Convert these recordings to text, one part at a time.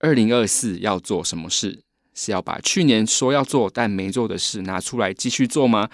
二零二四要做什么事？是要把去年说要做但没做的事拿出来继续做吗？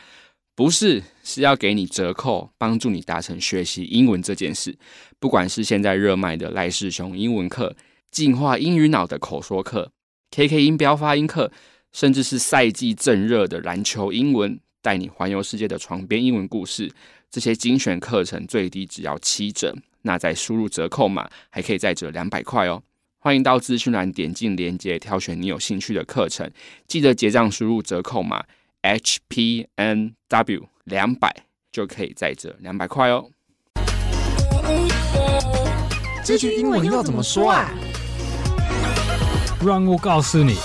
不是，是要给你折扣，帮助你达成学习英文这件事。不管是现在热卖的赖世雄英文课、进化英语脑的口说课、KK 音标发音课，甚至是赛季正热的篮球英文，带你环游世界的床边英文故事，这些精选课程最低只要七折。那再输入折扣码，还可以再折两百块哦。欢迎到资讯栏点进链接，挑选你有兴趣的课程。记得结账输入折扣码 HPNW 两百，就可以再折两百块哦。这句英文要怎么说啊？让我告诉你。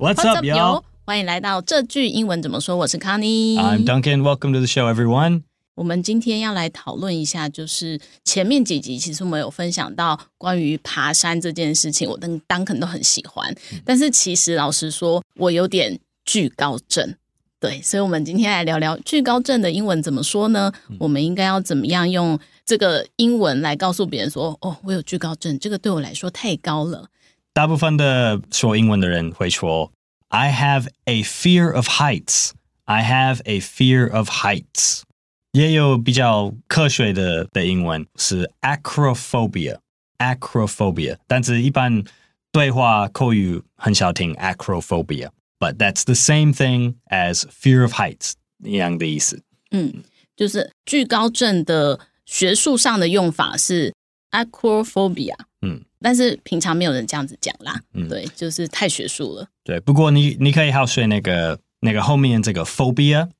What's up, yo？欢迎来到这句英文怎么说？我是 Connie。I'm Duncan. Welcome to the show, everyone. 我们今天要来讨论一下，就是前面几集其实我们有分享到关于爬山这件事情，我跟 Duncan 都很喜欢。但是其实老实说，我有点惧高症，对，所以我们今天来聊聊惧高症的英文怎么说呢？我们应该要怎么样用这个英文来告诉别人说，哦，我有惧高症，这个对我来说太高了。大部分的说英文的人会说，I have a fear of heights. I have a fear of heights. 也有比较科学的的英文是 acrophobia，acrophobia，但是一般对话口语很少听 acrophobia，but that's the same thing as fear of heights 一样的意思。嗯，就是惧高症的学术上的用法是 acrophobia，嗯，但是平常没有人这样子讲啦，嗯，对，就是太学术了。对，不过你你可以好学那个。那个后面这个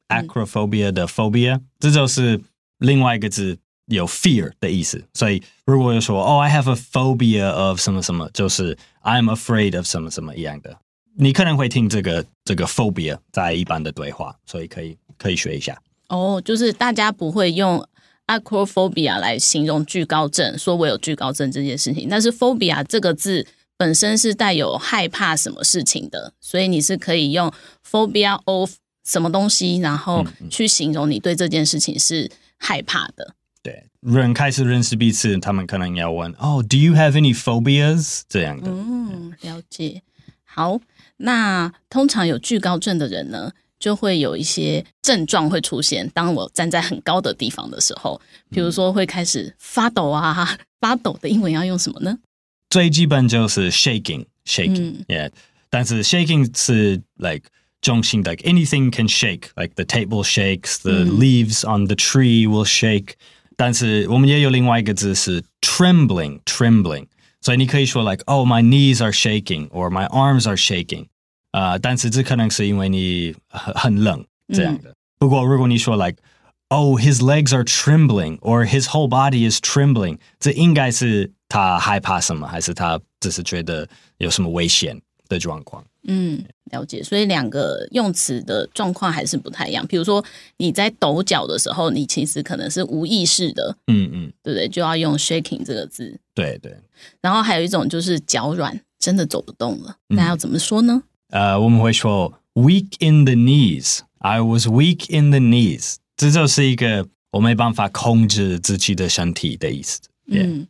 phobia，acrophobia 的 phobia，这就是另外一个字，有 fear 的意思。所以如果有说哦，I have a phobia of 什么什么，就是 I'm afraid of 什么什么一样的。你可能会听这个这个 phobia 在一般的对话，所以可以可以学一下。哦，就是大家不会用 acrophobia 来形容惧高症，说我有惧高症这件事情，但是 phobia 这个字。本身是带有害怕什么事情的，所以你是可以用 phobia of 什么东西，然后去形容你对这件事情是害怕的。对，人开始认识彼此，他们可能要问：“哦，Do you have any phobias？” 这样的。嗯，了解。好，那通常有惧高症的人呢，就会有一些症状会出现。当我站在很高的地方的时候，比如说会开始发抖啊，发抖的英文要用什么呢？最基本就是 shaking，shaking，yeah、嗯。但是 shaking 是 like 中性，like anything can shake，like the table shakes，the leaves on the tree will shake、嗯。但是我们也有另外一个字是 trembling，trembling。所以你可以说 like，oh my knees are shaking，or my arms are shaking。啊，但是这可能是因为你很很冷这样的。嗯、不过如果你说 like，oh his legs are trembling，or his whole body is trembling，这应该是。他害怕什么？还是他只是觉得有什么危险 的状况？嗯，了解。所以两个用词的状况还是不太一样。比如说你在抖脚的时候，你其实可能是无意识的，嗯嗯，对不对？就要用 shaking 这个字。对对。然后还有一种就是脚软，真的走不动了。那要怎么说呢？呃，我们会说 weak in the knees。I was weak in the knees。这就是一个我没办法控制自己的身体的意思。Yeah. 嗯。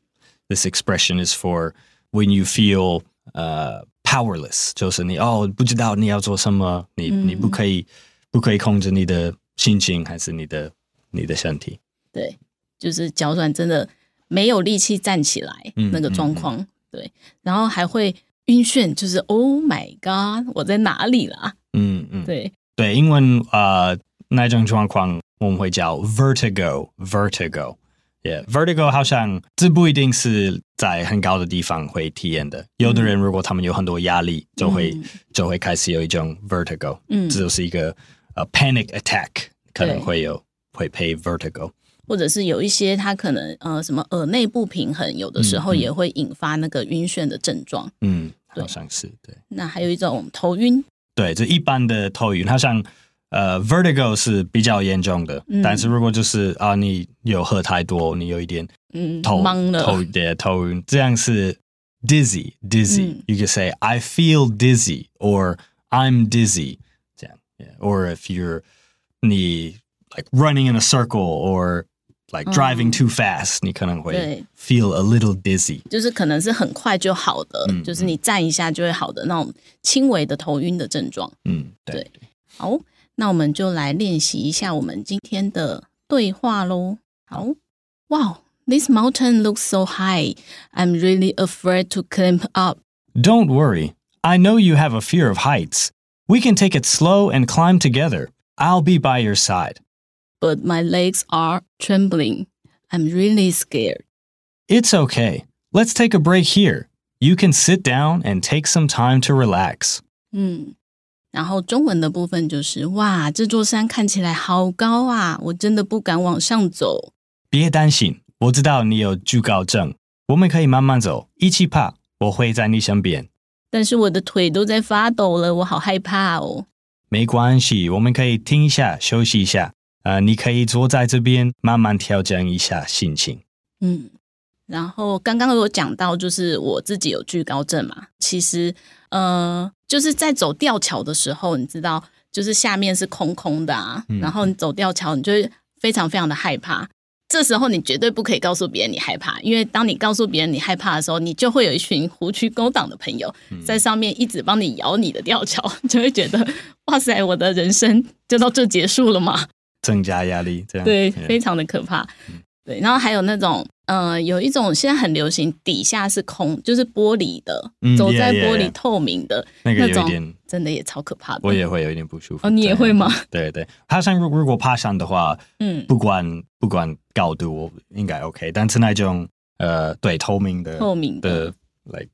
This expression is for when you feel uh powerless，就是你哦不知道你要做什么，你你不可以不可以控制你的心情还是你的你的身体？对，就是脚软，真的没有力气站起来那个状况。对，然后还会晕眩，就是 Oh my God，我在哪里啦？嗯嗯，对对，英文啊、呃、那种状况我们会叫 vertigo，vertigo。Vertigo Yeah, vertigo 好像这不一定是在很高的地方会体验的。有的人如果他们有很多压力，就会、嗯、就会开始有一种 vertigo。嗯，这就是一个呃、uh, panic attack 可能会有会配 vertigo，或者是有一些他可能呃什么耳内不平衡，有的时候也会引发那个晕眩的症状。嗯，好像是对。那还有一种头晕，对，这一般的头晕，好像。呃、uh,，vertigo 是比较严重的，嗯、但是如果就是啊，你有喝太多，你有一点嗯头懵了头对头晕，这样是 dizzy，dizzy。嗯、you can say I feel dizzy or I'm dizzy，这样 or if you're 你 like running in a circle or like driving too fast，、嗯、你可能会 feel a little dizzy，就是可能是很快就好的，嗯、就是你站一下就会好的那种轻微的头晕的症状。嗯，对。对好，那我们就来练习一下我们今天的对话喽。好，Wow, this mountain looks so high. I'm really afraid to climb up. Don't worry. I know you have a fear of heights. We can take it slow and climb together. I'll be by your side. But my legs are trembling. I'm really scared. It's okay. Let's take a break here. You can sit down and take some time to relax. 嗯， 然后中文的部分就是哇，这座山看起来好高啊，我真的不敢往上走。别担心，我知道你有惧高症，我们可以慢慢走，一起爬，我会在你身边。但是我的腿都在发抖了，我好害怕哦。没关系，我们可以停一下，休息一下。呃，你可以坐在这边，慢慢调整一下心情。嗯，然后刚刚有讲到，就是我自己有惧高症嘛。其实，呃，就是在走吊桥的时候，你知道，就是下面是空空的啊，嗯、然后你走吊桥，你就会非常非常的害怕。这时候你绝对不可以告诉别人你害怕，因为当你告诉别人你害怕的时候，你就会有一群狐群狗党的朋友在上面一直帮你摇你的吊桥，就会觉得哇塞，我的人生就到这结束了吗？增加压力，这样对，非常的可怕。对，然后还有那种，呃，有一种现在很流行，底下是空，就是玻璃的，走在玻璃透明的那种，真的也超可怕的。我也会有一点不舒服。哦，你也会吗？对对，爬山如如果爬山的话，嗯，不管不管高度，我应该 OK。但是那种呃，对，透明的，透明的，like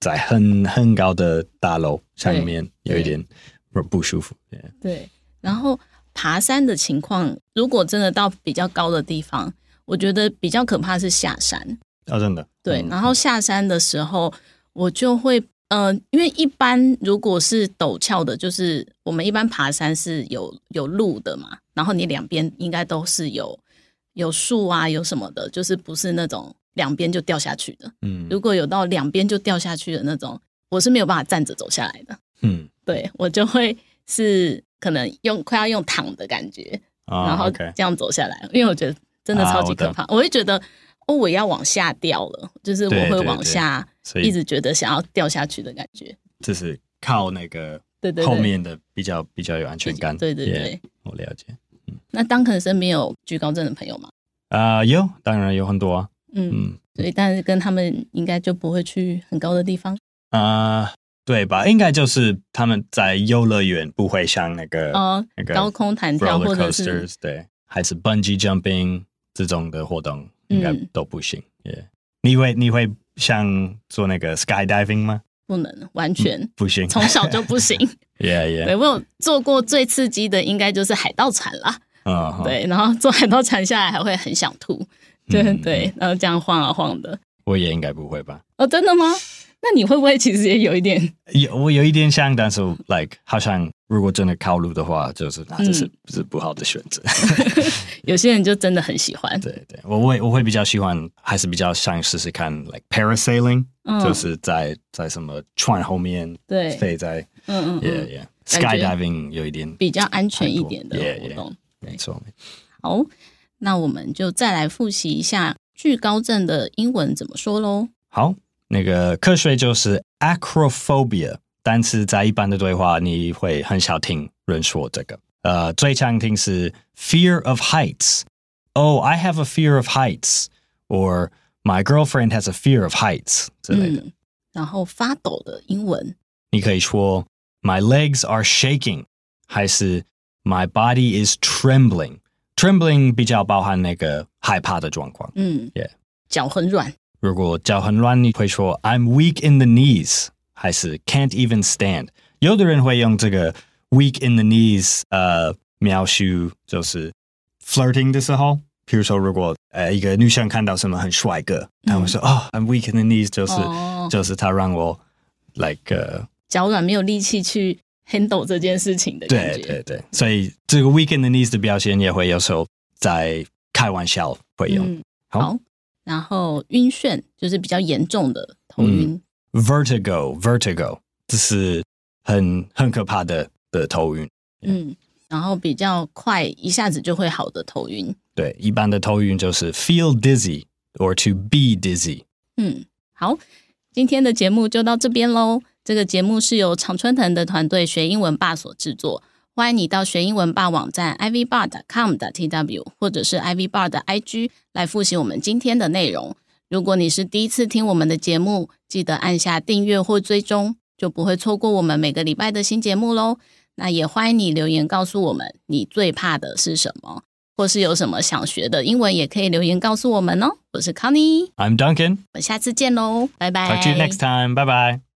在很很高的大楼上面有一点不不舒服。对，然后爬山的情况，如果真的到比较高的地方。我觉得比较可怕是下山啊，真的对。然后下山的时候，我就会呃，因为一般如果是陡峭的，就是我们一般爬山是有有路的嘛，然后你两边应该都是有有树啊，有什么的，就是不是那种两边就掉下去的。嗯，如果有到两边就掉下去的那种，我是没有办法站着走下来的。嗯，对，我就会是可能用快要用躺的感觉，哦，然后这样走下来，因为我觉得。真的超级可怕，啊、我，我会觉得哦，我要往下掉了，就是我会往下，一直觉得想要掉下去的感觉。就是靠那个对对后面的比较比较有安全感。对对对，我了解。嗯，那当可能身边有居高症的朋友吗？啊、呃，有，当然有很多啊。嗯嗯，所以但是跟他们应该就不会去很高的地方啊、呃，对吧？应该就是他们在游乐园不会像那个哦，那个高空弹跳或者是对，还是 bungee jumping。这种的活动应该都不行。嗯 yeah. 你会你会像做那个 skydiving 吗？不能，完全、嗯、不行，从小就不行。yeah, yeah. 对，我有做过最刺激的，应该就是海盗船啦。Uh huh. 对，然后做海盗船下来还会很想吐，对、嗯、对，然后这样晃啊晃的。我也应该不会吧？哦，真的吗？那你会不会其实也有一点？有，我有一点像，但是 like 好像如果真的靠路的话，就是那这是不是不好的选择？有些人就真的很喜欢。对对，我会我会比较喜欢，还是比较想试试看，like parasailing，、嗯、就是在在什么船后面对飞在，嗯嗯，yeah yeah，skydiving 有一点比较安全一点的活动，没错。好，那我们就再来复习一下惧高症的英文怎么说喽。好。那个瞌睡就是 acrophobia，但是在一般的对话，你会很少听人说这个。呃，最常听是 fear of heights。Oh, I have a fear of heights. Or my girlfriend has a fear of heights 之类的。嗯，然后发抖的英文，你可以说 my legs are shaking，还是 my body is trembling。trembling 比较包含那个害怕的状况。嗯，Yeah，脚很软。如果脚很软，你会说 I'm weak in the knees， 还是 can't even stand？有的人会用这个 weak in the knees，呃，描述就是 flirting 的时候，比如说如果呃一个女生看到什么很帅哥，她会说哦、嗯 oh, I'm weak in the knees，就是、哦、就是他让我 like、uh, 脚软没有力气去 handle 这件事情的感觉。对对对，所以这个 weak in the knees 的表现也会有时候在开玩笑会用。好然后晕眩就是比较严重的头晕。嗯、vertigo，vertigo，这是很很可怕的的头晕。嗯，然后比较快一下子就会好的头晕。对，一般的头晕就是 feel dizzy or to be dizzy。嗯，好，今天的节目就到这边喽。这个节目是由常春藤的团队学英文吧所制作。欢迎你到学英文吧网站 ivbar.com 的 tw 或者是 ivbar 的 IG 来复习我们今天的内容。如果你是第一次听我们的节目，记得按下订阅或追踪，就不会错过我们每个礼拜的新节目喽。那也欢迎你留言告诉我们你最怕的是什么，或是有什么想学的英文，也可以留言告诉我们哦。我是 Connie，I'm Duncan，我们下次见喽，拜拜。Talk to you next time，拜拜。